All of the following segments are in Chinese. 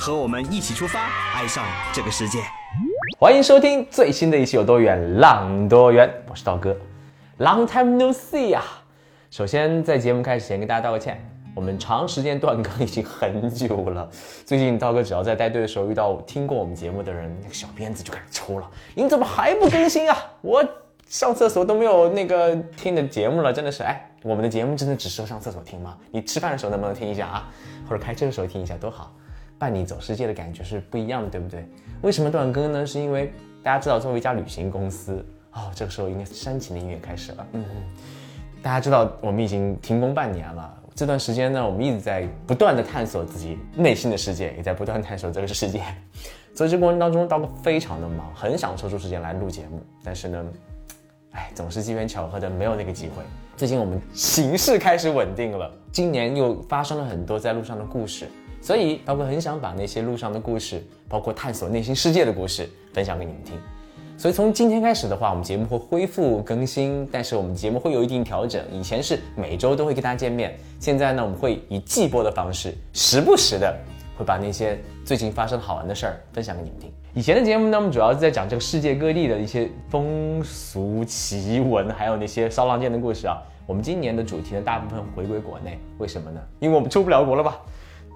和我们一起出发，爱上这个世界。欢迎收听最新的一期《有多远浪多远》，我是道哥，Long time no see 啊！首先在节目开始前跟大家道个歉，我们长时间断更已经很久了。最近道哥只要在带队的时候遇到听过我们节目的人，那个小鞭子就开始抽了。你怎么还不更新啊？我上厕所都没有那个听的节目了，真的是哎，我们的节目真的只适合上厕所听吗？你吃饭的时候能不能听一下啊？或者开车的时候听一下多好，伴你走世界的感觉是不一样的，对不对？为什么断更呢？是因为大家知道，作为一家旅行公司，哦，这个时候应该是煽情的音乐开始了。嗯，大家知道我们已经停工半年了，这段时间呢，我们一直在不断的探索自己内心的世界，也在不断探索这个世界。所以这过程当中，刀哥非常的忙，很想抽出时间来录节目，但是呢，哎，总是机缘巧合的没有那个机会。最近我们形势开始稳定了，今年又发生了很多在路上的故事，所以刀哥很想把那些路上的故事，包括探索内心世界的故事，分享给你们听。所以从今天开始的话，我们节目会恢复更新，但是我们节目会有一定调整。以前是每周都会跟大家见面，现在呢，我们会以季播的方式，时不时的会把那些最近发生的好玩的事儿分享给你们听。以前的节目呢，我们主要是在讲这个世界各地的一些风俗奇闻，还有那些骚浪贱的故事啊。我们今年的主题呢，大部分回归国内，为什么呢？因为我们出不了国了吧。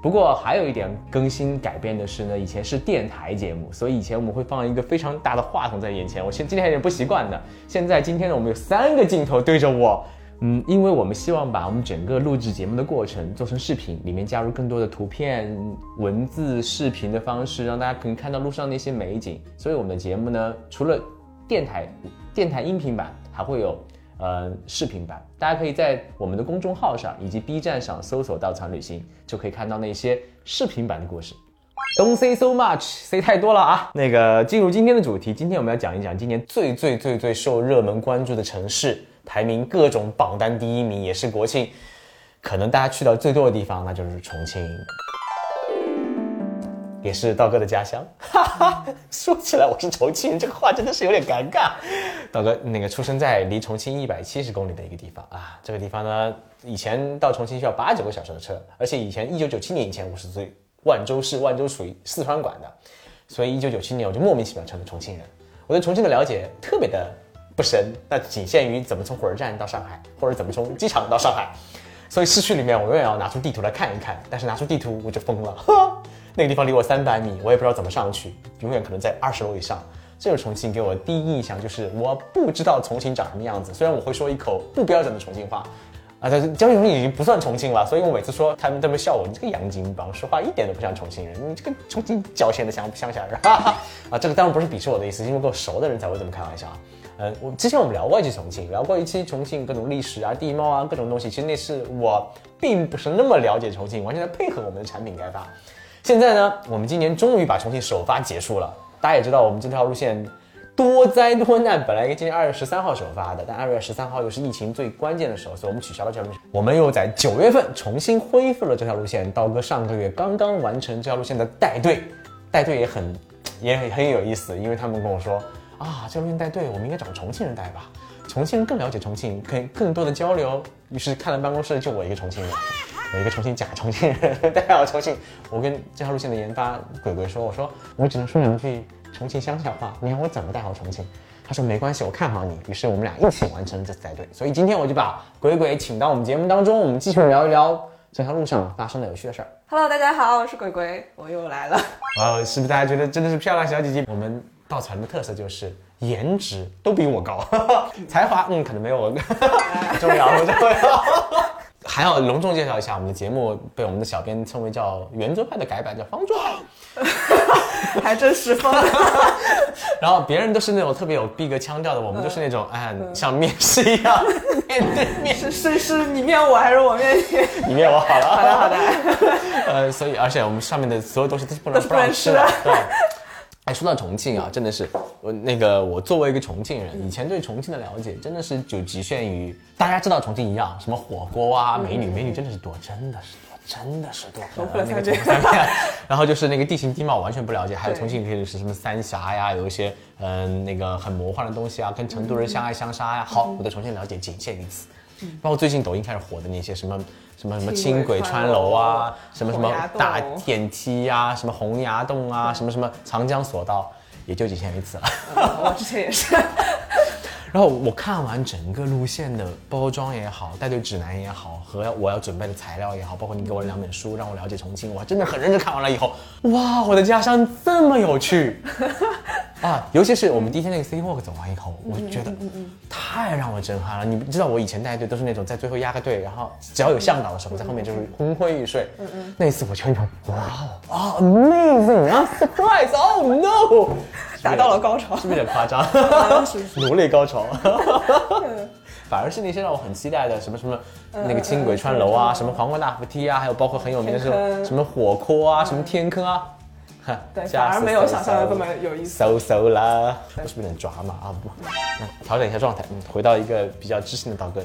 不过还有一点更新改变的是呢，以前是电台节目，所以以前我们会放一个非常大的话筒在眼前，我现今天有点不习惯的。现在今天呢，我们有三个镜头对着我，嗯，因为我们希望把我们整个录制节目的过程做成视频，里面加入更多的图片、文字、视频的方式，让大家可以看到路上那些美景。所以我们的节目呢，除了电台电台音频版，还会有。呃，视频版，大家可以在我们的公众号上以及 B 站上搜索“稻草旅行”，就可以看到那些视频版的故事。Don't say so much，say 太多了啊！那个进入今天的主题，今天我们要讲一讲今年最最最最受热门关注的城市，排名各种榜单第一名，也是国庆可能大家去到最多的地方，那就是重庆。也是道哥的家乡，哈哈。说起来我是重庆人，这个话真的是有点尴尬。道哥那个出生在离重庆一百七十公里的一个地方啊，这个地方呢，以前到重庆需要八九个小时的车，而且以前一九九七年以前我是最万州市，万州属于四川管的，所以一九九七年我就莫名其妙成了重庆人。我对重庆的了解特别的不深，那仅限于怎么从火车站到上海，或者怎么从机场到上海。所以市区里面我永远要拿出地图来看一看，但是拿出地图我就疯了。那个地方离我三百米，我也不知道怎么上去，永远可能在二十楼以上。这个重庆给我的第一印象就是我不知道重庆长什么样子。虽然我会说一口不标准的重庆话，啊，但是江西重庆已经不算重庆了，所以我每次说他们都会笑我，你这个洋泾浜说话一点都不像重庆人，你这个重庆郊县的乡乡下人。啊，这个当然不是鄙视我的意思，因为够熟的人才会这么开玩笑啊。呃，我之前我们聊过一期重庆，聊过一期重庆各种历史啊、地貌啊各种东西，其实那是我并不是那么了解重庆，完全在配合我们的产品开发。现在呢，我们今年终于把重庆首发结束了。大家也知道，我们这条路线多灾多难，本来应该今年二月十三号首发的，但二月十三号又是疫情最关键的时候，所以我们取消了这条路线。我们又在九月份重新恢复了这条路线。刀哥上个月刚刚完成这条路线的带队，带队也很也很很有意思，因为他们跟我说啊，这条路线带队，我们应该找重庆人带吧，重庆人更了解重庆，可以更多的交流。于是看了办公室就我一个重庆人。有一个重庆假重庆人 带我重庆，我跟这条路线的研发鬼鬼说：“我说我只能说两句重庆乡下话，你看我怎么带好重庆？”他说：“没关系，我看好你。”于是我们俩一起完成了这次带队。所以今天我就把鬼鬼请到我们节目当中，我们继续聊一聊这条路上发生的有趣的事儿。Hello，大家好，我是鬼鬼，我又来了。啊，是不是大家觉得真的是漂亮小姐姐？我们稻草人的特色就是颜值都比我高，才华嗯可能没有我重要，不重要。还要隆重介绍一下，我们的节目被我们的小编称为叫圆桌派的改版，叫方桌派，还真是方。然后别人都是那种特别有逼格腔调的，我们就是那种哎，像面试一样面对面。是是是，你面我还是我面你？你面我好了。好的好的。呃，所以而且我们上面的所有东西都是不能不让吃的。对。说到重庆啊，真的是我那个我作为一个重庆人，以前对重庆的了解真的是就局限于大家知道重庆一样，什么火锅啊、美女，美女真的是多，真的是多，真的是多。了那个三遍重庆三遍，然后就是那个地形地貌完全不了解，还有重庆可以是什么三峡呀，有一些嗯那个很魔幻的东西啊，跟成都人相爱相杀呀。好，我对重庆了解仅限于此。包括最近抖音开始火的那些什么什么什么轻轨穿楼啊，什么什么洪崖洞。大电梯啊、什么洪崖洞啊，什么什么长江索道，也就仅限于此了。我之前也是，然后我看完整个路线的包装也好，带队指南也好，和我要准备的材料也好，包括你给我的两本书，让我了解重庆，我还真的很认真看完了以后，哇，我的家乡这么有趣啊！尤其是我们第一天那个 City Walk 走完以后，我觉得太让我震撼了。你知道我以前带队都是那种在最后压个队，然后只要有向导的时候，在后面就是昏昏欲睡。嗯嗯那一次我全程哇哦啊 amazing 啊 surprise oh no，达到了高潮是不是有点夸张？奴隶高潮。反而是那些让我很期待的，什么什么那个轻轨穿楼啊，什么皇冠大扶梯啊，还有包括很有名的这种什么火锅啊，什么天坑啊，哈对，加 反而没有想象的这么有意思。嗖嗖啦，我是不是有点抓嘛？啊不，那调整一下状态，嗯，回到一个比较知性的道哥。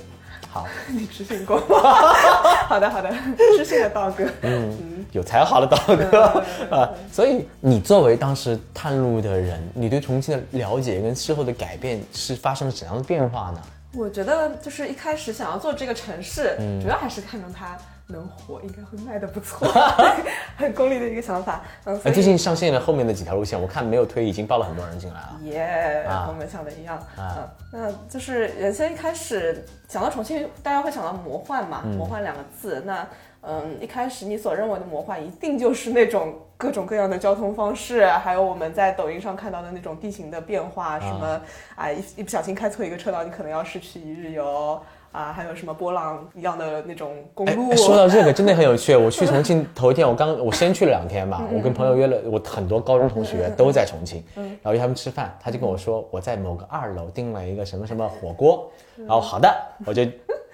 好，你知性过？好的好的，知性的道哥。嗯，有才华的道哥啊，所以你作为当时探路的人，你对重庆的了解跟事后的改变是发生了怎样的变化呢？我觉得就是一开始想要做这个城市，嗯主要还是看中它能火，应该会卖的不错，很功利的一个想法。最近上线了后面的几条路线，我看没有推，已经报了很多人进来了。耶，啊和我们想的一样。啊嗯，那就是原先一开始想到重庆，大家会想到魔幻嘛，魔幻两个字。那嗯，一开始你所认为的魔幻，一定就是那种各种各样的交通方式，还有我们在抖音上看到的那种地形的变化，什么啊一一不小心开错一个车道，你可能要失去一日游。啊，还有什么波浪一样的那种公哎路？哎说到这个真的很有趣。我去重庆 头一天，我刚我先去了两天嘛，我跟朋友约了，我很多高中同学都在重庆，然后约他们吃饭，他就跟我说我在某个二楼订了一个什么什么火锅，然后好的，我就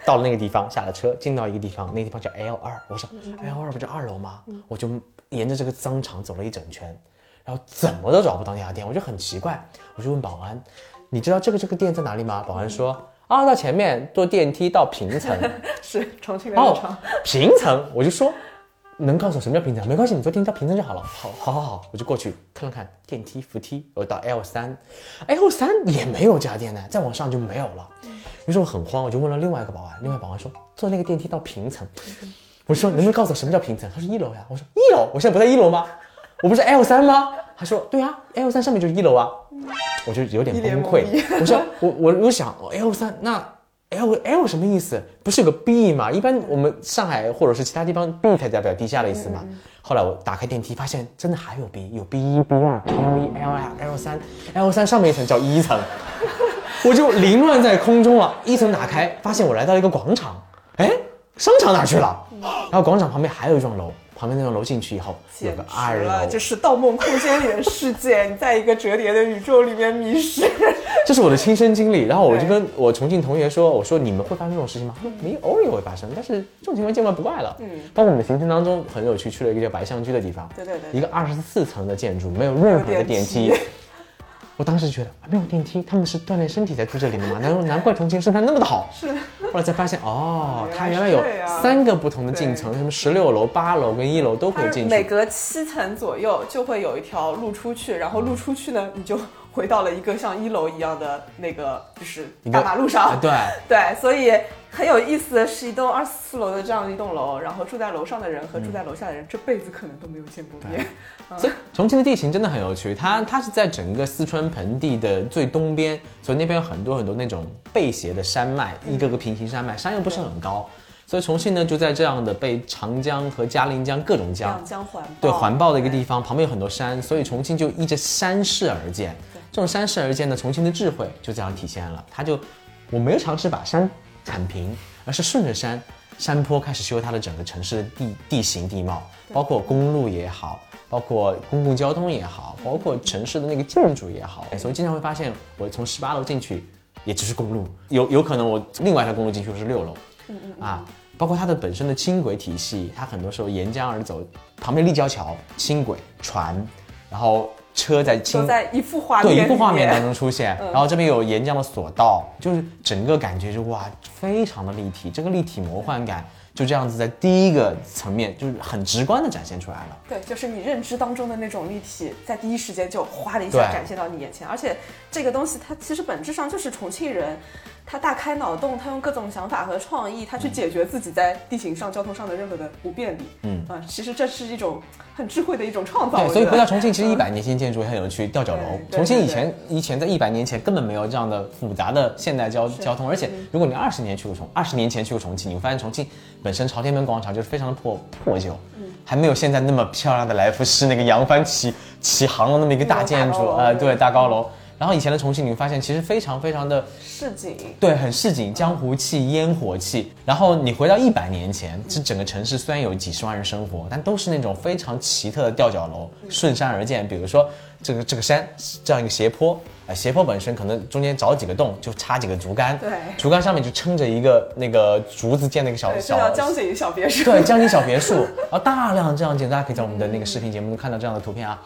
到了那个地方，下了车，进到一个地方，那个地方叫 L 二，我说 L 二不就二楼吗？我就沿着这个商场走了一整圈，然后怎么都找不到那家店，我就很奇怪，我就问保安，你知道这个这个店在哪里吗？保安说。啊，到前面坐电梯到平层，是重庆的日哦。，平层，我就说，能告诉我什么叫平层？没关系，你坐电梯到平层就好了。好，好，好，好，我就过去看了看电梯扶梯，我到 L 三，L 三也没有家电呢，再往上就没有了。于是我很慌，我就问了另外一个保安，另外保安说坐那个电梯到平层。我说能不能告诉我什么叫平层？他说一楼呀。我说一楼，我现在不在一楼吗？我不是 L 三吗？他说对啊，L 三上面就是一楼啊。我就有点崩溃。我说我我我想哦 L 三那 L L 什么意思？不是有个 B 吗？一般我们上海或者是其他地方 B 才代表地下的意思嘛。后来我打开电梯，发现真的还有 B，有 B 一、B 二、L 一、L 二、L 三，L 三上面一层叫一层，我就凌乱在空中了。一层打开，发现我来到了一个广场，哎，商场哪去了？然后广场旁边还有一幢楼，旁边那栋楼进去以后有简个二楼，就是《盗梦空间》里的世界，你在一个折叠的宇宙里面迷失。这是我的亲身经历，然后我就跟我重庆同学说：“我说你们会发生这种事情吗？”他说：“没，偶尔也会发生，但是这种情况见怪不怪了。”嗯，包括我们的行程当中很有趣，去了一个叫白象居的地方，对对对一个二十四层的建筑，没有任何的电梯。我当时觉得啊没有电梯，他们是锻炼身体才住这里的嘛？难难怪重庆生态那么的好。是。后来才发现，哦，它原来有三个不同的进层，什么十六楼、八楼跟一楼都可以进去。每隔七层左右就会有一条路出去，然后路出去呢，你就回到了一个像一楼一样的那个，就是大马路上。啊对，对，所以很有意思的是一栋二十四楼的这样一栋楼，然后住在楼上的人和住在楼下的人这辈子可能都没有见过面。所以重庆的地形真的很有趣，它它是在整个四川盆地的最东边，所以那边有很多很多那种背斜的山脉，一个个平行山脉，山又不是很高，所以重庆呢就在这样的被长江和嘉陵江各种江江环对环抱的一个地方，旁边有很多山，所以重庆就依着山势而建。这种山势而建的，重庆的智慧就这样体现了。它就我没有尝试把山铲平，而是顺着山山坡开始修它的整个城市的地地形地貌，包括公路也好，包括公共交通也好，包括城市的那个建筑也好。所以经常会发现，我从十八楼进去，也只是公路，有有可能我另外一条公路进去我是六楼，啊。包括它的本身的轻轨体系，它很多时候沿江而走，旁边立交桥、轻轨、船，然后车在清都在一幅画对一幅画面当中出现，然后这边有岩浆的索道，就是整个感觉就哇，非常的立体，这个立体魔幻感就这样子在第一个层面就是很直观的展现出来了。对，就是你认知当中的那种立体，在第一时间就哗的一下展现到你眼前。而且这个东西它其实本质上就是重庆人，他大开脑洞，他用各种想法和创意，他去解决自己在地形上、交通上的任何的不便利。嗯啊，其实这是一种很智慧的一种创造。对，所以回到重庆，其实一百年前建筑也很有趣，吊脚楼。重庆以前以前在一百年前根本没有这样的复杂的现代交交通，而且如果你二十年去过重，二十年前去过重庆，你会发现重庆本身朝天门广场就是非常的破破旧，还没有现在那么漂亮的来福士那个扬帆起起航的那么一个大建筑，呃，那种大高楼对，大高楼。然后以前的重庆，你会发现其实非常非常的市井。对，很市井，江湖气、烟火气。然后你回到一百年前，这整个城市虽然有几十万人生活，但都是那种非常奇特的吊脚楼，顺山而建。比如说这个这个山这样一个斜坡，呃，斜坡本身可能中间凿几个洞，就插几个竹竿，对竹竿上面就撑着一个那个竹子建的一个小小江景小别墅。对，江景小别墅，然 后大量这样建，大家可以在我们的那个视频节目中看到这样的图片啊。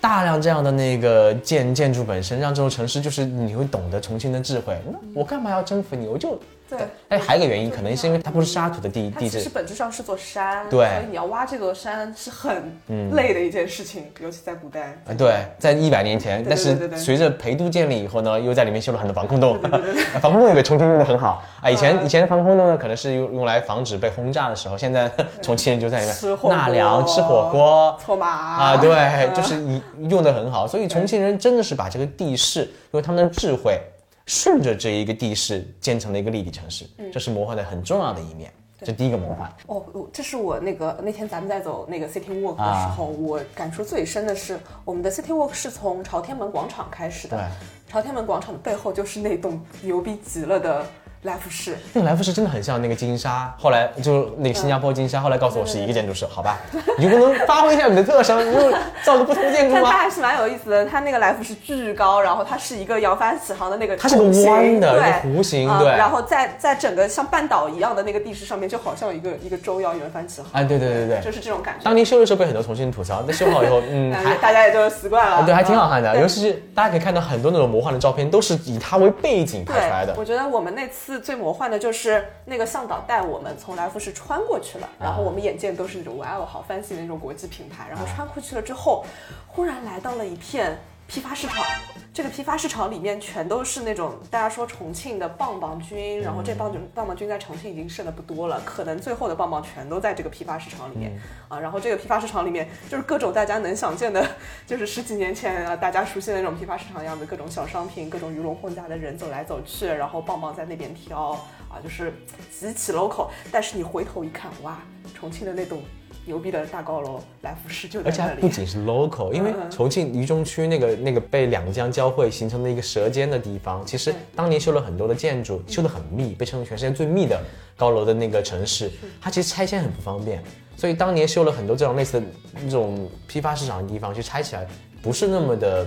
大量这样的那个建建筑本身，让这座城市就是你会懂得重庆的智慧。那我干嘛要征服你？我就对。哎，还有一个原因，可能是因为它不是沙土的地地质，它其实本质上是座山，对所以你要挖这座山是很累的一件事情，尤其在古代。啊，对，在一百年前，但是随着陪都建立以后呢，又在里面修了很多防空洞。防空洞也被重庆用的很好啊。以前嗯以前的防空洞呢，可能是用用来防止被轰炸的时候，现在 重庆人就在里面吃火锅纳凉、吃火锅。搓麻啊，对，就是你用的很好，所以重庆人真的是把这个地势用他们的智慧，顺着这一个地势建成了一个立体城市，这是魔幻的很重要的一面。这第一个魔幻，哦，这是我那个那天咱们在走那个 City Walk 的啊时候，我感触最深的是，我们的 City Walk 是从朝天门广场开始的。对，朝天门广场的背后就是那栋牛逼极了的来福士。那个来福士真的很像那个金沙，后来就那个新加坡金沙，后来告诉我是一个建筑师，好吧，你就不能发挥一下你的特长，你就造个不同建筑吗？但它还是蛮有意思的，它那个来福士巨高，然后它是一个扬帆起航的那个它是个弯的对一个弧形啊对然后在在整个像半岛一样的那个地势上面，就好像一个一个舟要扬帆起航，哎，对对对对，就是这种感觉。当年修的时候被很多重庆人吐槽，那修好以后，嗯，还大家也就习惯了，对，还挺好看的。尤其是大家可以看到很多那种魔幻的照片，都是以它为背景拍出来的，。我觉得我们那次最魔幻的就是那个向导带我们从来福士穿过去了，然后我们眼见都是那种哇哦好 fancy 的那种国际品牌，然后穿过去了之后，忽然来到了一片批发市场。这个批发市场里面全都是那种大家说重庆的棒棒军，然后这棒棒棒军在重庆已经剩的不多了，可能最后的棒棒全都在这个批发市场里面、啊。然后这个批发市场里面就是各种大家能想见的，就是十几年前啊大家熟悉的那种批发市场样子，各种小商品，各种鱼龙混杂的人走来走去，然后棒棒在那边挑啊，就是极其 local。但是你回头一看，哇，重庆的那栋牛逼的大高楼来福士就在而且。还不仅是 local，因为嗯。重庆渝中区那个那个被两江交汇形成的一个舌尖的地方，其实当年修了很多的建筑，修得很密，被称为全世界最密的高楼的那个城市，它其实拆迁很不方便，所以当年修了很多这种类似的这种批发市场的地方，去拆起来不是那么的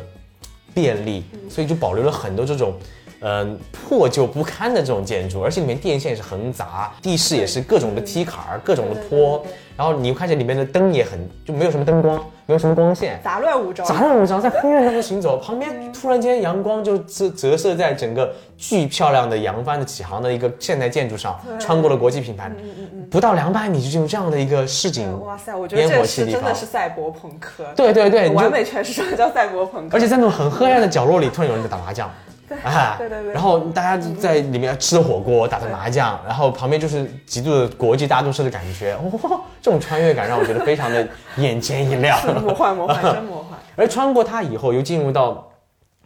便利，所以就保留了很多这种。嗯，破旧不堪的这种建筑，而且里面电线也是横杂，地势也是各种的梯坎儿、各种的坡然后你看见里面的灯也很就没有什么灯光，没有什么光线，杂乱无章，杂乱无章，在黑暗当中行走，旁边突然间阳光就折折射在整个巨漂亮的扬帆的起航的一个现代建筑上，穿过了国际品牌，不到两百米就进入这样的一个市井，哇塞，我觉得烟这火气真的是赛博朋克，对对对，完美诠释什么叫赛博朋克。而且在那种很黑暗的角落里，突然有人在打麻将。啊，对对对。然后大家在里面吃着火锅，打着麻将，然后旁边就是极度的国际大都市的感觉，哇，这种穿越感让我觉得非常的 眼前一亮。魔幻魔幻，真魔幻。而穿过它以后，又进入到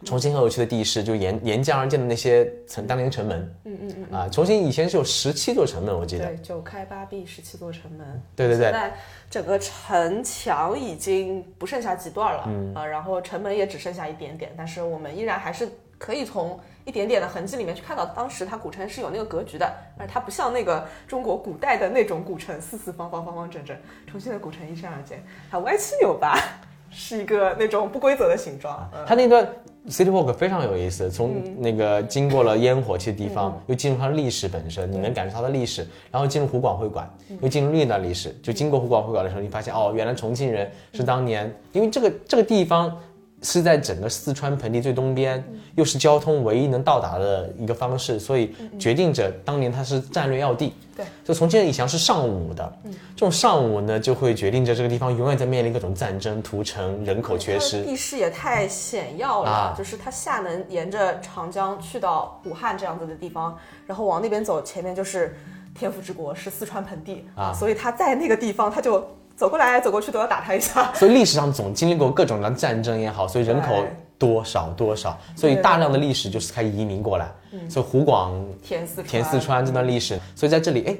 重庆很有趣的地势，就沿沿江而建的那些城当年城门。嗯嗯嗯。啊，重庆以前是有十七座城门，我记得。对，九开八闭，十七座城门。对对对现在整个城墙已经不剩下几段了，嗯啊，然后城门也只剩下一点点，但是我们依然还是可以从一点点的痕迹里面去看到，当时它古城是有那个格局的，而它不像那个中国古代的那种古城，四四方方、方方正正。重庆的古城一闪而建，它歪七扭八，是一个那种不规则的形状。嗯它那段 City Walk 非常有意思，从那个经过了烟火气的地方，又进入它的历史本身，你能感受它的历史，然后进入湖广会馆，又进入另一段历史。就经过湖广会馆的时候，你发现哦，原来重庆人是当年，因为这个这个地方是在整个四川盆地最东边，又是交通唯一能到达的一个方式，所以决定着当年它是战略要地。对，就重庆的以前是上武的，这种上武呢，就会决定着这个地方永远在面临各种战争、屠城、人口缺失。地势也太险要了，啊。就是它下能沿着长江去到武汉这样子的地方，然后往那边走，前面就是天府之国，是四川盆地。啊。所以它在那个地方它就走过来走过去都要打他一下。所以历史上总经历过各种的战争也好，所以人口多少多少，所以大量的历史就是开始移民过来。所以湖广填四川，填四川这段历史，所以在这里哎，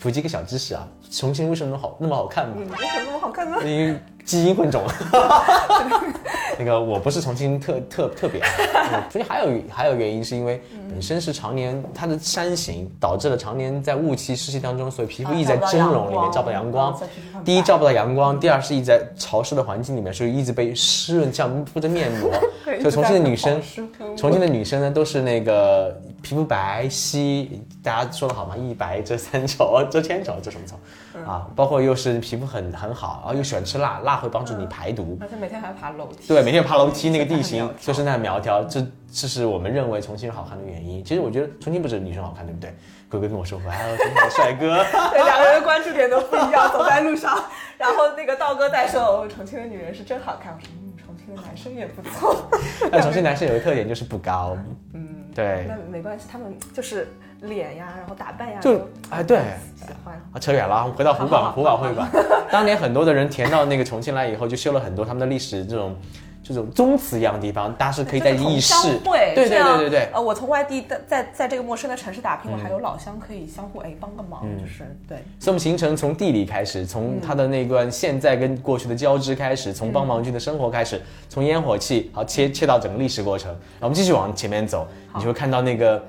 普及一个小知识啊，重庆为什么好那么好看嘛？嗯，为什么那么好看呢？因为基因混种。那个我不是重庆特特特别啊，嗯重庆还有还有原因是因为本身是常年它的山形导致了常年在雾气湿气当中，所以皮肤一直在蒸笼里面照不到阳光。第一照不到阳光，第二是一直在潮湿的环境里面，所以一直被湿润，像敷着面膜。对所以重庆的女生重庆的女生呢都是那个皮肤白皙，大家说的好吗？一白遮三丑，遮千丑，遮什么丑？啊，包括又是皮肤很很好，然后又喜欢吃辣，辣会帮助你排毒。而且每天还爬楼梯。对，每天爬楼梯那个地形就是那苗条，这这是我们认为重庆人好看的原因。其实我觉得重庆不止女生好看，对不对？哥哥跟我说过，还有重庆的帅哥。对，两个人关注点都不一样，走在路上，然后那个道哥在说，哦，重庆的女人是真好看。我说，嗯，重庆的男生也不错。那重庆男生有个特点就是不高，嗯，对那没关系，他们就是脸呀，然后打扮呀，就哎对喜欢。啊，扯远了，我们回到湖广湖广会馆。当年很多的人填到那个重庆来以后，就修了很多他们的历史这种这种宗祠一样的地方，大家是可以在议事。会，对对对对对。呃，我从外地在在在这个陌生的城市打拼，我还有老乡可以相互哎帮个忙，嗯。就是对。所以我们行程从地理开始，从它的那段现在跟过去的交织开始，从帮忙军的生活开始，从烟火气好切切到整个历史过程，然后我们继续往前面走，你就会看到那个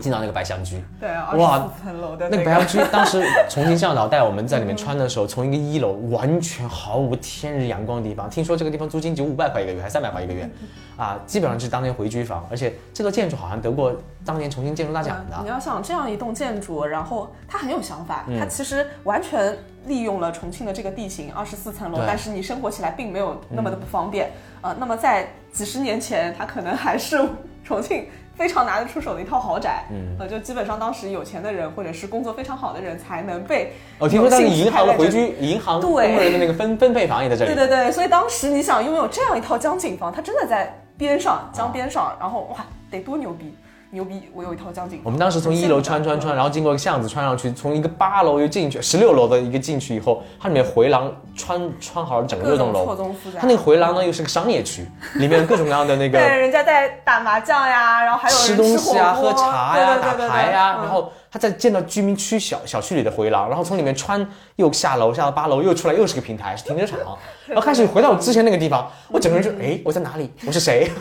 进到那个白象居。对，哇二十四层楼的个那个白象居，当时重庆向导带我们在里面穿的时候，从一个一楼完全毫无天日阳光的地方，听说这个地方租金只有五百块一个月，还三百块一个月，啊，基本上就是当年回居房，而且这座建筑好像得过当年重庆建筑大奖的。你要想这样一栋建筑，然后它很有想法，嗯它其实完全利用了重庆的这个地形，二十四层楼，但是你生活起来并没有那么的不方便。呃，那么在几十年前，它可能还是重庆非常拿得出手的一套豪宅。嗯，呃，就基本上当时有钱的人或者是工作非常好的人才能被我哦听说当时银行的回居，银行对工人的那个分分配房也在这里。对对对，所以当时你想拥有这样一套江景房，它真的在边上江边上，然后哇，得多牛逼！牛逼！我有一套江景。我们当时从一楼穿穿穿，然后经过一个巷子穿上去，从一个八楼又进去，十六楼的一个进去以后，它里面回廊穿穿好了整个六栋楼错综复杂。它那个回廊呢又是个商业区，里面各种各样的那个 对，人家在打麻将呀，然后还有人吃东西啊、喝茶呀、打牌呀，嗯然后他再建到居民区小小区里的回廊，然后从里面穿又下楼下到八楼，又出来又是个平台，是停车场，然后开始回到我之前那个地方，我整个人就哎我在哪里？我是谁？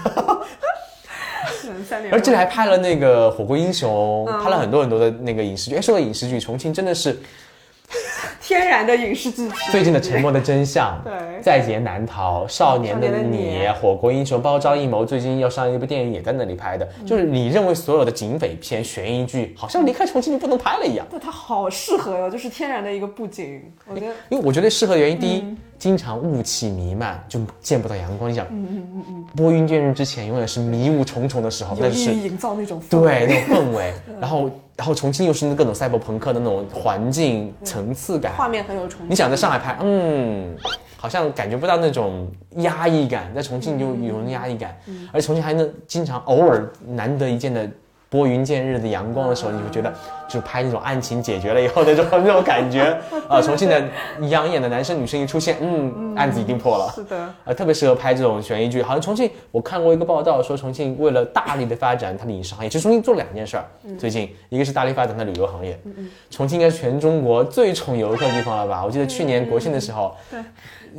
而这里还拍了那个《火锅英雄》，嗯拍了很多很多的那个影视剧。哎，说到影视剧，重庆真的是天然的影视剧体。最近的《沉默的真相》、对在劫难逃、少年的你、你火锅英雄、包招阴谋，最近要上一部电影也在那里拍的。嗯就是你认为所有的警匪片、悬疑剧，好像离开重庆就不能拍了一样。对，它好适合哟，就是天然的一个布景，我觉得。因为我觉得适合的原因，第嗯一，经常雾气弥漫，就见不到阳光。你想，嗯拨云见日之前，永远是迷雾重重的时候，那是营造那种氛围对那种氛围。然后，然后重庆又是那各种赛博朋克的那种环境层次感。画面很有冲击。你想在上海拍，嗯，好像感觉不到那种压抑感，在重庆就有那压抑感，而且重庆还能经常偶尔难得一见的拨云见日的阳光的时候，你会觉得就拍那种案情解决了以后那种那种感觉 啊，重庆的养眼的男生女生一出现，嗯，案子一定破了。是的，呃，特别适合拍这种悬疑剧。好像重庆，我看过一个报道说，重庆为了大力的发展它的影视行业，其实重庆做了两件事儿。最近一个是大力发展它的旅游行业，重庆应该是全中国最宠游客的地方了吧？我记得去年国庆的时候，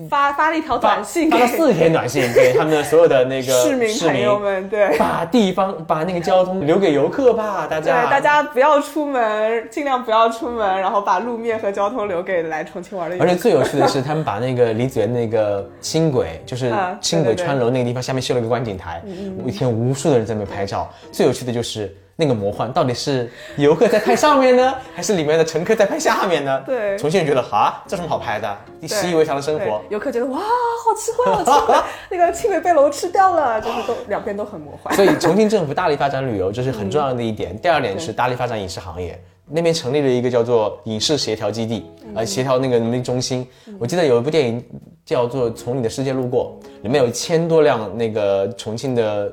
发发了一条短信发了四天短信给他们的所有的那个 市民朋友们，对。把地方把那个交通留给游客吧，大对，家大家不要出门，尽量不要出门，然后把路面和交通留给来重庆玩的。而且最有趣的是，他们把那个李子园那个轻轨，就是 啊轻轨穿楼那个地方，下面修了一个观景台，一天无数的人在那拍照。最有趣的就是那个魔幻到底是游客在拍上面呢，还是里面的乘客在拍下面呢？对重庆人觉得哈，这什么好拍的？你习以为常的生活。游客觉得哇，好奇怪，好奇怪，那个青梅被楼吃掉了，就是都两边都很魔幻。所以重庆政府大力发展旅游，这是很重要的一点。第二点是大力发展影视行业，那边成立了一个叫做影视协调基地，呃，协调那个能力中心。我记得有一部电影叫做《从你的世界路过》，里面有一千多辆那个重庆的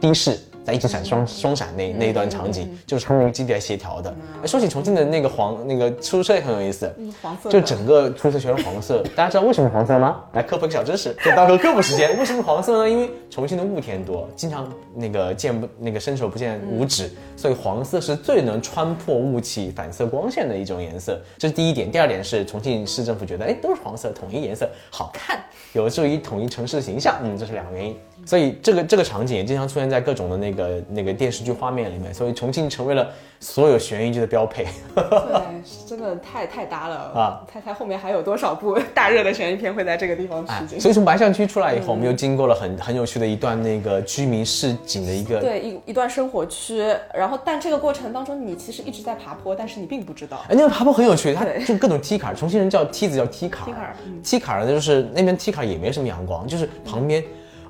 的士。在一起闪双双闪那那一段场景，就是他们基地来协调的。哎说起重庆的那个黄那个出租车也很有意思，嗯黄色就整个出租车全是黄色。大家知道为什么黄色吗？来科普个小知识，就当个科普时间。为什么黄色呢？因为重庆的雾天多，经常那个见不那个伸手不见五指，所以黄色是最能穿破雾气、反射光线的一种颜色。这是第一点。第二点是重庆市政府觉得，哎，都是黄色，统一颜色好看，有助于统一城市形象。嗯，这是两个原因。所以这个这个场景也经常出现在各种的那个那个电视剧画面里面，所以重庆成为了所有悬疑剧的标配。对，是真的太太搭了啊！猜猜后面还有多少部 大热的悬疑片会在这个地方哎取景？所以从白象区出来以后，我们又经过了很很有趣的一段那个居民市井的一个。对，一一段生活区，然后但这个过程当中，你其实一直在爬坡，但是你并不知道。哎，那个爬坡很有趣，它就各种梯坎儿，重庆人叫梯子叫梯坎儿。梯坎儿嗯梯坎儿呢，就是那边梯坎儿也没什么阳光，就是旁边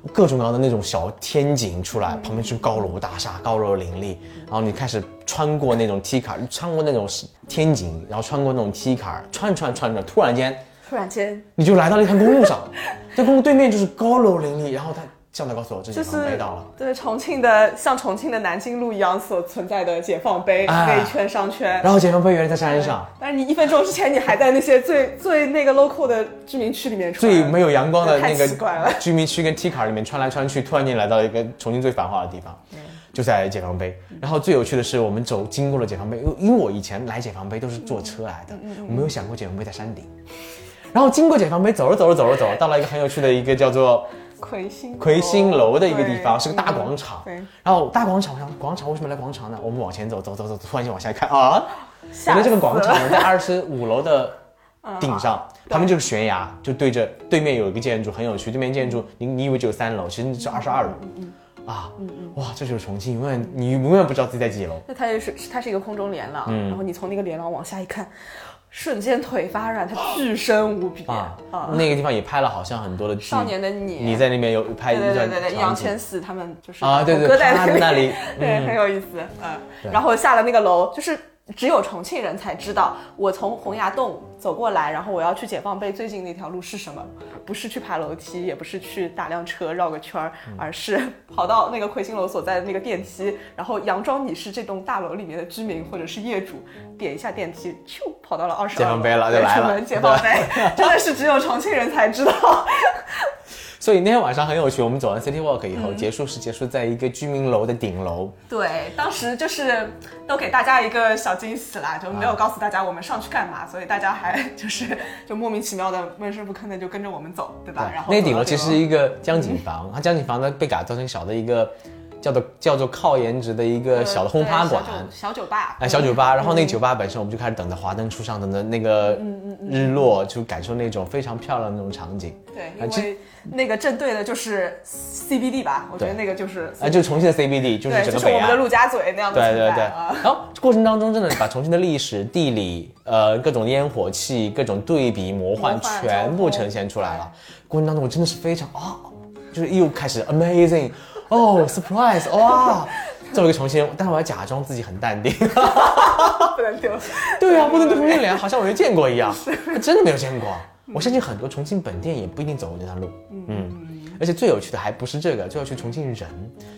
各种各样的那种小天井出来，旁边是高楼大厦，高楼林立，然后你开始穿过那种梯坎儿，穿过那种天井，然后穿过那种梯坎儿，穿着穿穿着，突然间突然间，你就来到了一条公路上，这公路对面就是高楼林立，然后它向导告诉我，这解放就是碑到了。对重庆的像重庆的南京路一样所存在的解放碑、哎那一圈商圈。然后解放碑原来在山上，但是你一分钟之前，你还在那些最最那个 local 的居民区里面穿，最没有阳光的那个居民区跟 T 卡里面穿来穿去，突然间来到一个重庆最繁华的地方，就在解放碑。然后最有趣的是，我们走经过了解放碑，因为因为我以前来解放碑都是坐车来的，我没有想过解放碑在山顶。然后经过解放碑，走着走着走着走，到了一个很有趣的一个叫做魁星魁星楼的一个地方，是个大广场对。然后大广场，我想广场为什么来广场呢？我们往前走，走走走，突然间往下看啊，吓原来这个广场呢，在二十五楼的顶上，对旁边就是悬崖，就对着对面有一个建筑，很有趣。对面建筑，你你以为只有三楼，其实是二十二楼。嗯啊，哇，这就是重庆，永远你永远不知道自己在几楼。那它也是它是一个空中连廊，然后你从那个连廊往下一看，瞬间腿发软，他巨深无比啊，那个地方也拍了好像很多的剧。少年的你，你在那边有拍一对对对对对，易烊千玺他们就是啊对对搁在那里 对，很有意思，嗯。然后下了那个楼，就是只有重庆人才知道，我从洪崖洞走过来，然后我要去解放碑最近那条路是什么？不是去爬楼梯，也不是去打辆车绕个圈儿，嗯而是跑到那个魁星楼所在的那个电梯，然后佯装你是这栋大楼里面的居民或者是业主，点一下电梯，咻跑到了二十解放碑了就对，来了出门解放碑，真的是只有重庆人才知道。所以那天晚上很有趣，我们走完 City Walk 以嗯后，结束是结束在一个居民楼的顶楼。对，当时就是都给大家一个小惊喜啦，就没有告诉大家我们上去干嘛，所以大家还就是就莫名其妙的闷声不吭的就跟着我们走，对吧？然后那顶楼其实是一个江景房，它江景房呢被改造成小的一个叫做叫做靠颜值的一个小的轰趴馆。对小酒吧，哎，小酒吧，然后那个酒吧本身，我们就开始等着华灯初上，等着那个日落，就感受那种非常漂亮的那种场景。对，啊其因为那个正对的就是 CBD 吧，我觉得那个就是啊，就重庆的 CBD，就是，整个我们的陆家嘴那样的对对对。然后过程当中真的把重庆的历史、地理、呃各种烟火气、各种对比、魔幻魔幻全部呈现出来了。过程当中我真的是非常啊，就是又开始 amazing，哦 surprise，哇！作为一个重庆人，但是我要假装自己很淡定。不能丢。对啊，不能丢重庆脸，好像我没见过一样，真的没有见过。我相信很多重庆本地人也不一定走过这条路。嗯，而且最有趣的还不是这个，最有趣重庆人。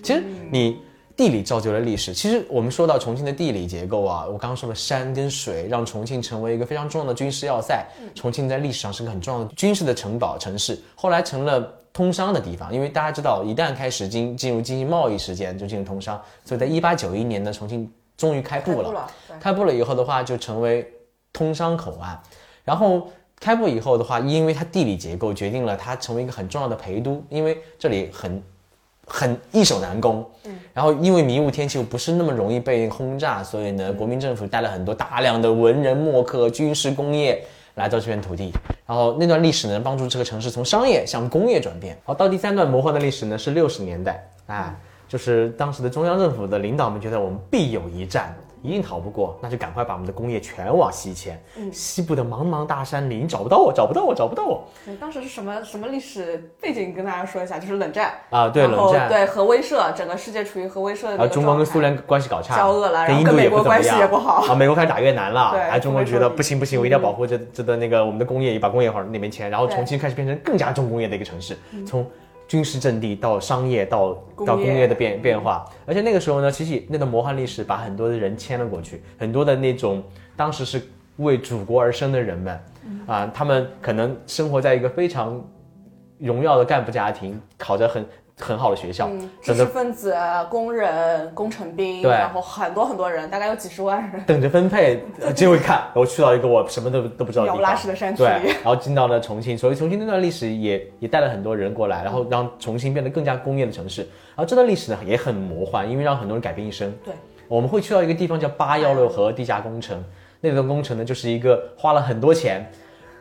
其实你地理造就了历史。其实我们说到重庆的地理结构啊，我刚刚说了山跟水，让重庆成为一个非常重要的军事要塞。重庆在历史上是个很重要的军事的城堡城市，后来成了。通商的地方，因为大家知道，一旦开始进进入经济贸易时间，就进入通商，所以在一八九一年呢，重庆终于开埠了。开埠了开埠了以后的话，就成为通商口岸。然后开埠以后的话，因为它地理结构决定了它成为一个很重要的陪都，因为这里很很易守难攻。嗯。然后因为迷雾天气又不是那么容易被轰炸，所以呢，国民政府带了很多大量的文人墨客、军事工业来到这片土地。然后那段历史呢，帮助这个城市从商业向工业转变。好，到第三段魔幻的历史呢，是六十年代啊。就是当时的中央政府的领导们觉得我们必有一战，一定逃不过，那就赶快把我们的工业全往西迁。嗯。西部的茫茫大山里，你找不到我，找不到我，找不到我。对当时是什么什么历史背景？跟大家说一下，就是冷战。啊！对，冷战，对核威慑，整个世界处于核威慑的那个然后中国跟苏联关系搞差，交恶了然后跟印度也跟美国关系不怎么样。也不好。啊，美国开始打越南了，对哎，中国觉得不行不行，我一定要保护这这的那个我们的工业，也把工业往那边迁，然后重庆开始变成更加重工业的一个城市，从军事阵地到商业到工业到工业的变变化，而且那个时候呢，其实那段魔幻历史把很多的人迁了过去，很多的那种当时是为祖国而生的人们，啊，他们可能生活在一个非常荣耀的干部家庭，考着很很好的学校，嗯，知识分子、工人、工程兵，对然后很多很多人，大概有几十万人。等着分配，呃结果一看，我去到一个我什么都都不知道的地方，鸟不拉屎的山区对，然后进到了重庆，所以重庆那段历史也也带了很多人过来，然后让重庆变得更加工业的城市。然后这段历史呢也很魔幻，因为让很多人改变一生。对，我们会去到一个地方叫八幺六河地下工程，那段工程呢就是一个花了很多钱，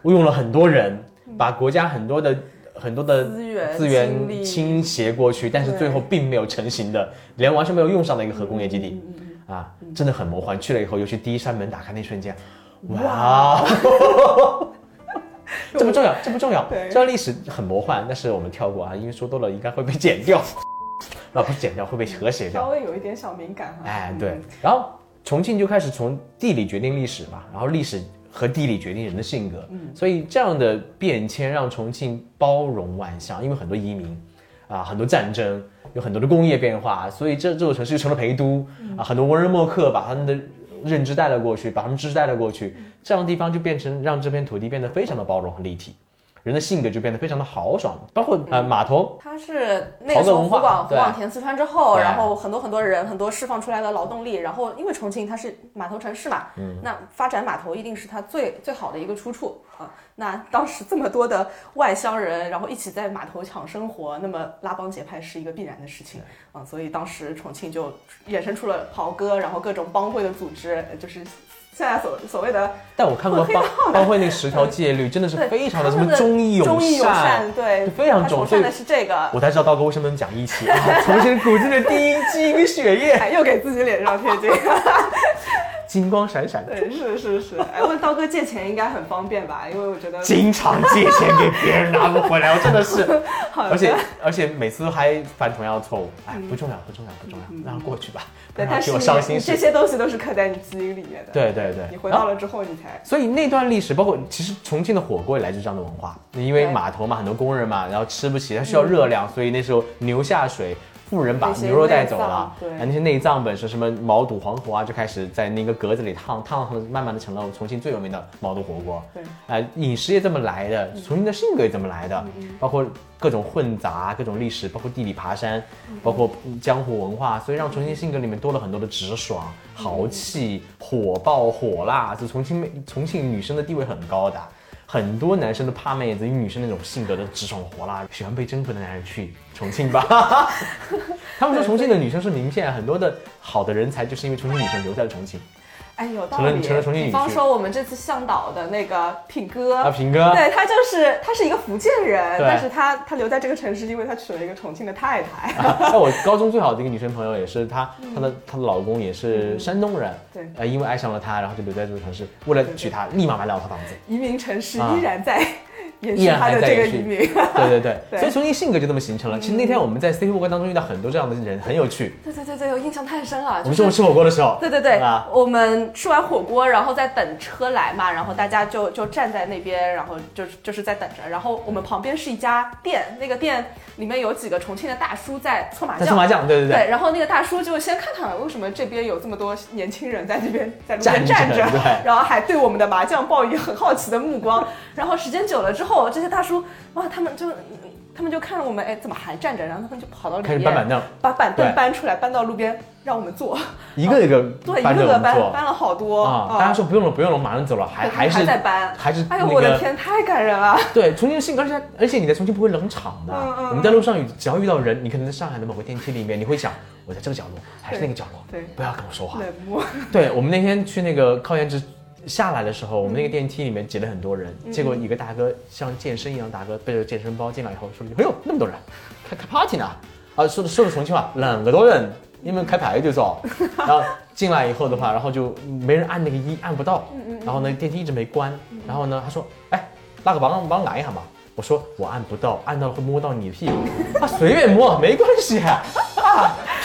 用了很多人，把国家很多的很多的资源资源倾斜过去，但是最后并没有成型的，连完全没有用上的一个核工业基地。嗯啊，真的很魔幻。去了以后，尤其第一扇门打开那瞬间，哇，这不重要，这不重要。这段历史很魔幻，但是我们跳过啊，因为说多了应该会被剪掉，啊，不是剪掉，会被和谐掉稍。微有一点小敏感哈。哎，对，然后重庆就开始从地理决定历史嘛，然后历史和地理决定人的性格，所以这样的变迁让重庆包容万象，因为很多移民啊，很多战争，有很多的工业变化，所以这这座城市就成了陪都啊，很多文人墨客把他们的认知带了过去，把他们知识带了过去，这样的地方就变成让这片土地变得非常的包容和立体。人的性格就变得非常的豪爽，包括呃码头，它是那个湖广湖广填四川之后，然后很多很多人，很多释放出来的劳动力，然后因为重庆它是码头城市嘛，嗯，那发展码头一定是它最最好的一个出处啊。那当时这么多的外乡人，然后一起在码头抢生活，那么拉帮结派是一个必然的事情啊。所以当时重庆就衍生出了袍哥，然后各种帮会的组织，就是现在所所谓的但我看过帮帮会那十条戒律，真的是非常的什么忠义友善善，，对，非常他重所以崇尚的是这个。我才知道道哥为什么能讲义气啊！重庆骨子里的第一基因血液，哎，又给自己脸上贴金。金光闪闪，对，是是是。哎，问刀哥借钱应该很方便吧？因为我觉得经常借钱给别人拿不回来，我真的是，好的而且而且每次都还犯同样的错误。哎，不重要，不重要，不重要，让它过去吧，不对，然替我但是你伤心事。这些东西都是刻在你基因里面的。对对对，你回到了之后，你才所以那段历史，包括其实重庆的火锅也来自这样的文化，因为码头嘛，很多工人嘛，然后吃不起，他需要热量，所以那时候牛下水，富人把牛肉带走了，对啊那些内脏本身什么毛肚、黄喉啊，就开始在那个格子里烫，烫烫，慢慢的成了重庆最有名的毛肚火锅。对，啊，饮食也这么来的，重庆的性格也这么来的，包括各种混杂、各种历史，包括地理爬山，包括江湖文化，所以让重庆性格里面多了很多的直爽、豪气、火爆、火辣。就重庆妹，重庆女生的地位很高的。很多男生都怕妹子，因为女生那种性格的直爽火辣，喜欢被征服的男人去重庆吧。他们说重庆的女生是名片，很多的好的人才就是因为重庆女生留在了重庆。哎有道理。比方说我们这次向导的那个品哥，啊，品哥，对他就是他是一个福建人，但是他他留在这个城市，因为他娶了一个重庆的太太。那我高中最好的一个女生朋友也是她，她的她的老公也是山东人，对呃，因为爱上了她，然后就留在这个城市，为了娶她，立马买了套房子。移民城市啊依然在延 依然续他的这个移民。对对对，对所以重庆性格就这么形成了。其实那天我们在 C 火锅当中遇到很多这样的人，很有趣。对对对对，我印象太深了。就是我们中午吃火锅的时候，对对对啊，我们吃完火锅，然后在等车来嘛，然后大家就就站在那边，然后就就是在等着。然后我们旁边是一家店，那个店里面有几个重庆的大叔在搓麻将。在搓麻将，对对对，对，然后那个大叔就先看看为什么这边有这么多年轻人在这边在路边站着，然后还对我们的麻将抱以很好奇的目光。然后时间久了之后，这些大叔哇，他们就他们就看着我们，哎，怎么还站着？然后他们就跑到里面，开始搬板凳，把板凳搬出来，搬到路边让我们坐。一个一个对，一搬个个搬搬了好多啊。大家说不用了，不用了，马上走了，还还是还在搬还是哎呦，我的天，太感人了！对，重庆的性格，而且而且你在重庆不会冷场的。我们在路上只要遇到人，你可能在上海的某个电梯里面，你会想我在这个角落还是那个角落，对不要跟我说话。冷漠，对我们那天去那个靠颜值下来的时候，我们那个电梯里面挤了很多人，结果一个大哥像健身一样，大哥背着健身包进来以后说了句：“哎呦，那么多人，开开 party 呢！”啊，说的说的重庆话，两个多人，你们开排队嗦。然后进来以后的话，然后就没人按那个一，按不到，然后呢电梯一直没关，然后呢他说，哎，那个帮帮我按一下嘛。我说我按不到，按到了会摸到你的屁股。啊，随便摸 没关系啊，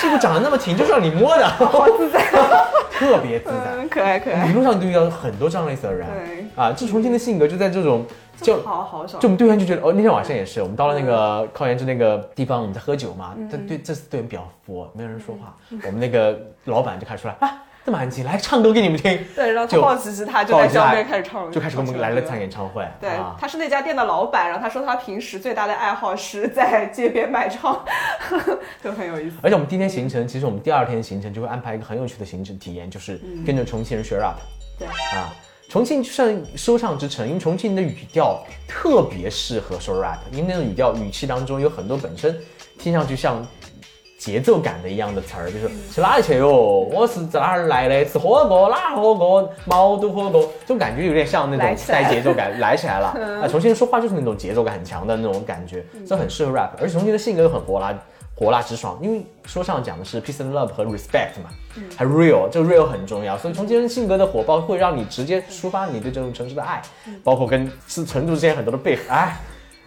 屁股长得那么挺，就是让你摸的，好自在，特别自在。嗯，可爱可爱一。路上都遇到很多这样类似的人。对啊，这重庆的性格就在这种，就好好爽就我。们队员就觉得，哦，那天晚上也是，我们到了那个靠颜值那个地方，我们在喝酒嘛。但对这次队员比较佛，没有人说话。我们那个老板就开始出来啊，这么安静，来唱歌给你们听。对，然后他抱起吉他就在江边开始唱，就开始给我们来了场演唱会。对啊，他是那家店的老板，然后他说他平时最大的爱好是在街边卖唱，就很有意思。而且我们第一天行程，其实我们第二天行程就会安排一个很有趣的行程体验，就是跟着重庆人学 rap。对啊，重庆就像说唱之城，因为重庆的语调特别适合说 rap，因为那种语调语气当中有很多本身听上去像节奏感的一样的词儿，比如说去哪里去哟？我是在哪儿来的？吃火锅，哪火锅？毛肚火锅，这种感觉有点像那种带节奏感，来起来了。啊，重庆人说话就是那种节奏感很强的那种感觉，这很适合 rap，而且重庆的性格又很火辣。火辣直爽，因为说唱讲的是 peace and love 和 respect 嘛，还 real，这个 real 很重要，所以重庆人性格的火爆会让你直接抒发你对这种城市的爱，包括跟是成都之间很多的 beef，哎，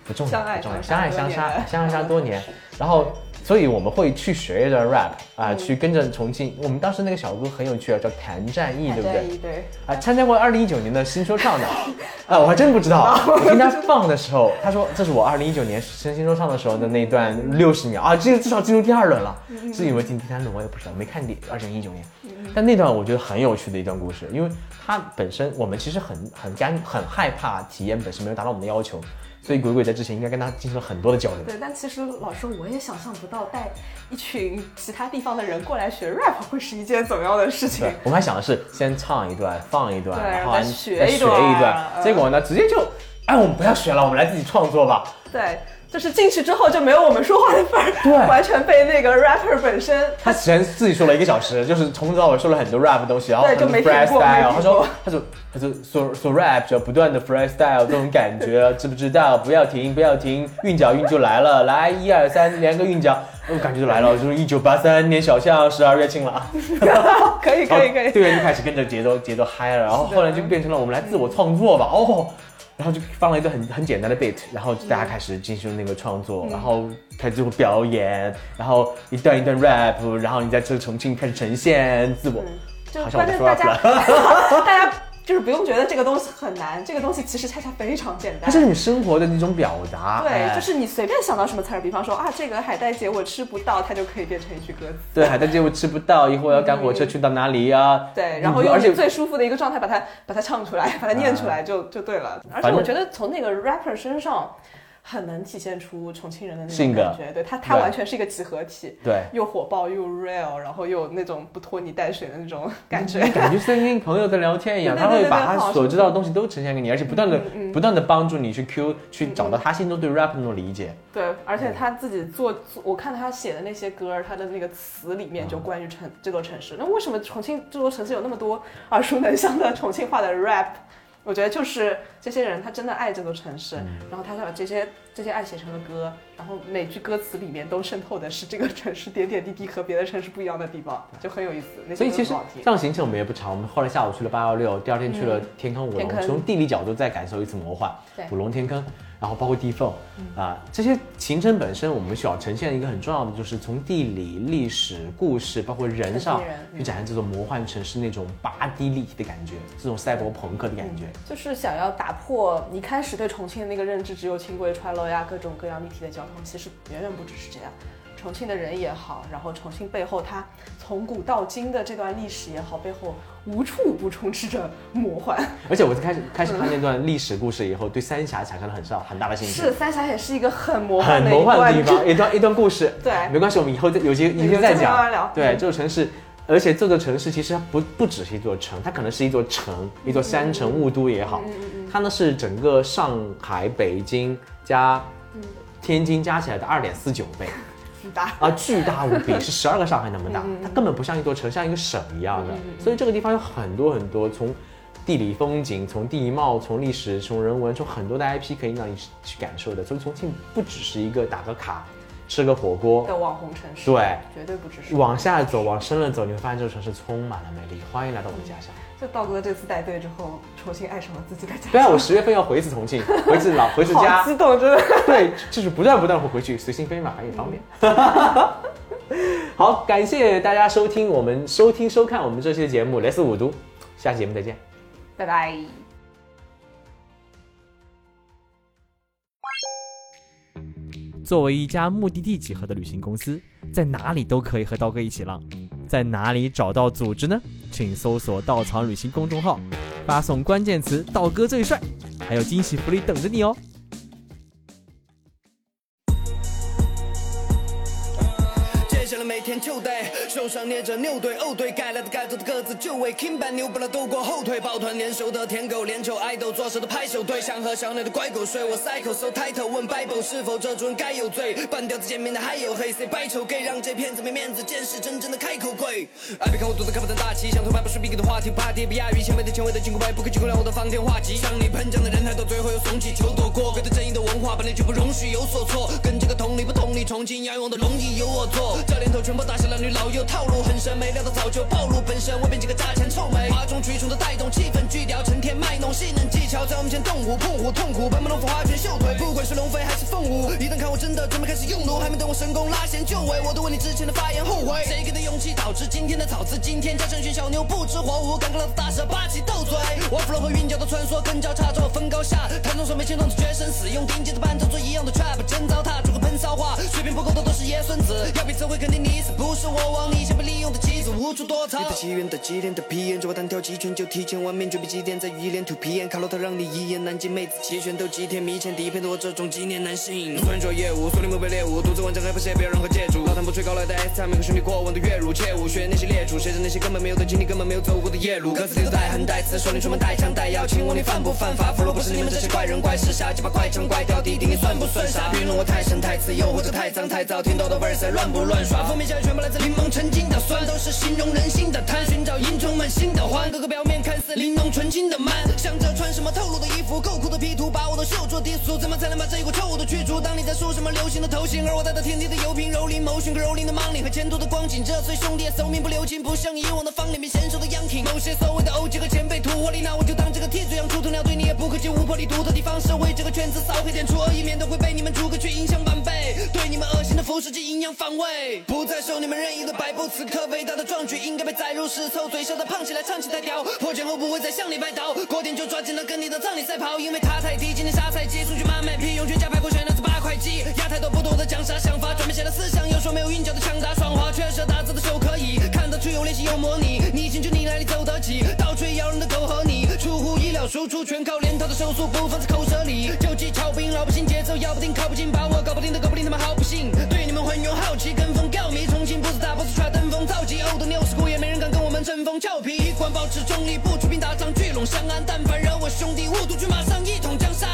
不重要，不重要，相相爱相杀，相爱相杀多年，然后。所以我们会去学一段 rap 啊，去跟着重庆。我们当时那个小哥很有趣啊，叫谭战役，对不对？对，啊，参加过二零一九年的新说唱的，啊，我还真 不知道。我听他放的时候，他说这是我二零一九年新新说唱的时候的那段六十秒啊，这至少进入第二轮了。至于有没有进第三轮，我也不知道，没看第二零一九年。但那段我觉得很有趣的一段故事，因为他本身我们其实很很干很害怕体验本身没有达到我们的要求，所以鬼鬼在之前应该跟他进行了很多的交流。对，但其实老师我也想象不到带一群其他地方的人过来学 rap 会是一件怎么样的事情对。，我们还想的是先唱一段，放一段，对然后学一学一段结果呢，直接就，哎，我们不要学了，我们来自己创作吧。对，就是进去之后就没有我们说话的份儿，对完全被那个 rapper 本身他前自己说了一个小时，就是从头到尾说了很多 rap 的东西，然后很多对就没停过没 freestyle，他说他说他说说说 rap 就要不断的 freestyle 这种感觉，知不知道？不要停，不要停，韵脚韵就来了，来一二三，连个韵脚，我感觉就来了，就是一九八三年小巷十二月庆了啊。可以可以可以。队员就开始跟着节奏节奏嗨了，然后后来就变成了我们来自我创作吧，哦，然后就放了一个很很简单的 beat，然后大家开始进行那个创作，然后开始就表演，然后一段一段 rap，然后你在这重庆开始呈现自我，就好像我在说关键大 rap 家了，大家就是不用觉得这个东西很难，这个东西其实恰恰非常简单它。是你生活的那种表达，对，哎就是你随便想到什么词儿，比方说啊，这个海带结我吃不到，它就可以变成一句歌词。对，海带结我吃不到，一会儿要赶火车去到哪里呀？对，然后用而且你最舒服的一个状态把它把它唱出来，把它念出来就就对了。而且我觉得从那个 rapper 身上很能体现出重庆人的那种感觉，对他他完全是一个几何体，对。又火爆又 real，然后又有那种不拖泥带水的那种感觉。感觉是在跟朋友在聊天一样，他会把他所知道的东西都呈现给你，而且不断的、嗯不断的帮助你去 Q 去找到他心中对 rap 的那种理解。对，而且他自己做，做我看他写的那些歌，他的那个词里面就关于城这座城市。那为什么重庆这座城市有那么多耳熟能详的重庆话的 rap？我觉得就是这些人他真的爱这座城市，然后他把这些这些爱写成了歌，然后每句歌词里面都渗透的是这个城市点点滴滴和别的城市不一样的地方，就很有意思。那所以其实这样行程我们也不长，我们后来下午去了八幺六，第二天去了天坑舞龙，从地理角度再感受一次魔幻对。舞龙天坑，然后包括地缝啊，这些行程本身我们需要呈现一个很重要的，就是从地理、历史、故事，包括人上去展现这种魔幻城市那种八 D 立体的感觉，这种赛博朋克的感觉。就是想要打破你开始对重庆的那个认知，只有轻轨穿各种各样立体的交通，其实远远不只是这样。重庆的人也好，然后重庆背后它从古到今的这段历史也好，背后无处不充斥着魔幻。而且我在开始开始看那段历史故事以后，对三峡产生了很少很大的兴趣。是三峡也是一个很魔幻的很魔幻的地方，一段一段故事。对没关系，我们以后再有机会再讲慢慢讲聊。对，嗯这座城市，而且这座城市其实它不不只是一座城，它可能是一座城，一座山城雾都也好，它呢是整个上海、北京加天津加起来的二点四九倍。巨大。啊，巨大无比，是十二个上海那么大，它根本不像一座城，像一个省一样的。所以这个地方有很多很多从地理风景、从地貌、从历史、从人文、从很多的 IP 可以让你去感受的。所以重庆不只是一个打个卡吃个火锅，的网红城市，对，绝对不只是往下走，往深了走，你会发现这个城市充满了魅力。欢迎来到我的家乡。就道哥这次带队之后，重新爱上了自己的家乡。对啊，我十月份要回一次重庆，回一次老，回一次家好。激动，真的。对，就是不断不断会回去，随心飞嘛，还也方便。好，感谢大家收听我们收听收看我们这期的节目《雷斯五都》，下期节目再见。拜拜。作为一家目的地集合的旅行公司，在哪里都可以和刀哥一起浪。在哪里找到组织呢？请搜索“稻草旅行”公众号，发送关键词“道哥最帅”，还有惊喜福利等着你哦。每天就得手上捏着牛队，哦对，该来的该走的各自就位，King 版牛不了都过后腿，抱团联手的舔狗，连球爱豆做手的拍手队，想和小奶的乖狗睡，我塞口 so title 问 Bible 是否这主人该有罪，半吊子见面的还有黑 C 白丑 gay，让这骗子没面子，见识真正的开口跪。哎，别看我肚子开不登大旗，想偷拍不是必给的话题，不怕跌不亚于前辈的前卫的金箍杯，不可击溃了我的方天画戟。向你喷浆的人太多，最后又怂起球躲过，各自正义的文化本来就不容许有所错，跟这个同理不同理，重庆仰望的龙椅由我做，这年全部打下男女老幼套路很深，没料到早就暴露本身，我变几个价钱臭美，哗众取宠的带动气氛，巨屌成天卖弄戏能技巧，在我面前动武碰虎痛苦，奔波龙虎花拳绣腿，不管是龙飞还是凤舞，一旦看我真的准备开始用怒，还没等我神功拉弦就位，我都为你之前的发言后悔，谁给的勇气导致今天的草字？今天加上群小牛不知火舞，敢跟老子大蛇霸气斗嘴，我 flow 和韵脚的穿梭，跟脚差轴分高下，弹中手没牵动决生死，用顶级的伴奏做一样的 trap，真糟蹋，出个喷骚话，水平不够的都是爷孙子，要比词汇肯定你死，不是我往你想被利用的棋子无处躲藏。你的祈愿的祭奠的皮炎，这我单挑几拳就提前完面，准备祭奠在语言 to 皮炎，卡洛特让你一言难尽，妹子齐全都几天迷钱底片的我这种纪念男性。虽然说业务，锁定目标猎物，独自完成还不屑，别有任何借助。老谭不吹高来的 S 他每个兄弟过往的月入，切勿学那些劣主，谁知那些根本没有的经历，根本没有走过的夜路。歌词里都带狠带刺，手里出门带枪带药，请问你犯不犯法？flow 不是你们这些怪人怪事，下几把怪腔怪调，弟弟你算不算傻？评论我太深太刺，又或者太脏太燥，听到的 verse 乱不乱耍？负面下全部来自柠檬沉浸的酸，都是形容人心的贪，寻找阴充满心的欢，各个表面看似玲珑纯净的 man，想着穿什么透露的衣服，够酷的 P 图把我都秀出低俗，怎么才能把这一股臭味去除？当你在说什么流行的头型，而我带着天地的油瓶蹂躏某寻个蹂躏的 money 和前途的光景，这岁兄弟寿命不留情，不像以往的方脸面娴熟的 Young King，某些所谓的 OG 和前辈土火力，那我就当这个替罪羊出头鸟，对你也不客气，无魄力独特地方式为这个圈子扫黑点除恶，以免都会被你们逐个去影响晚辈，对你们恶心的服饰及阴阳反胃，不再受你们任意的摆布，此刻伟大的壮举应该被载入史册，嘴笑的胖起来，唱起来屌，破茧后不会再向你拜倒，过点就抓紧了跟你的葬礼赛跑，因为他太低，今天杀菜鸡，出去买买皮，用全家排骨选的压太多不懂的讲啥想法，专门写的思想，又说没有韵脚的强大双花，缺舌打字的手可以，看得出有练习有模拟，你进去你哪里走得起，倒吹咬人的狗和你，出乎意料输出全靠连套的手速，不放在口舌里，就技巧兵老百姓节奏摇不定，靠不进，把我搞不定的搞不定，他们好不信，对你们很有好奇，跟风告迷，重庆不是大不是踹登峰造极，欧的牛屎股也没人敢跟我们争锋俏皮，一贯保持中立，不出兵打仗聚拢相安，但凡惹我兄弟，误读，就马上一统江山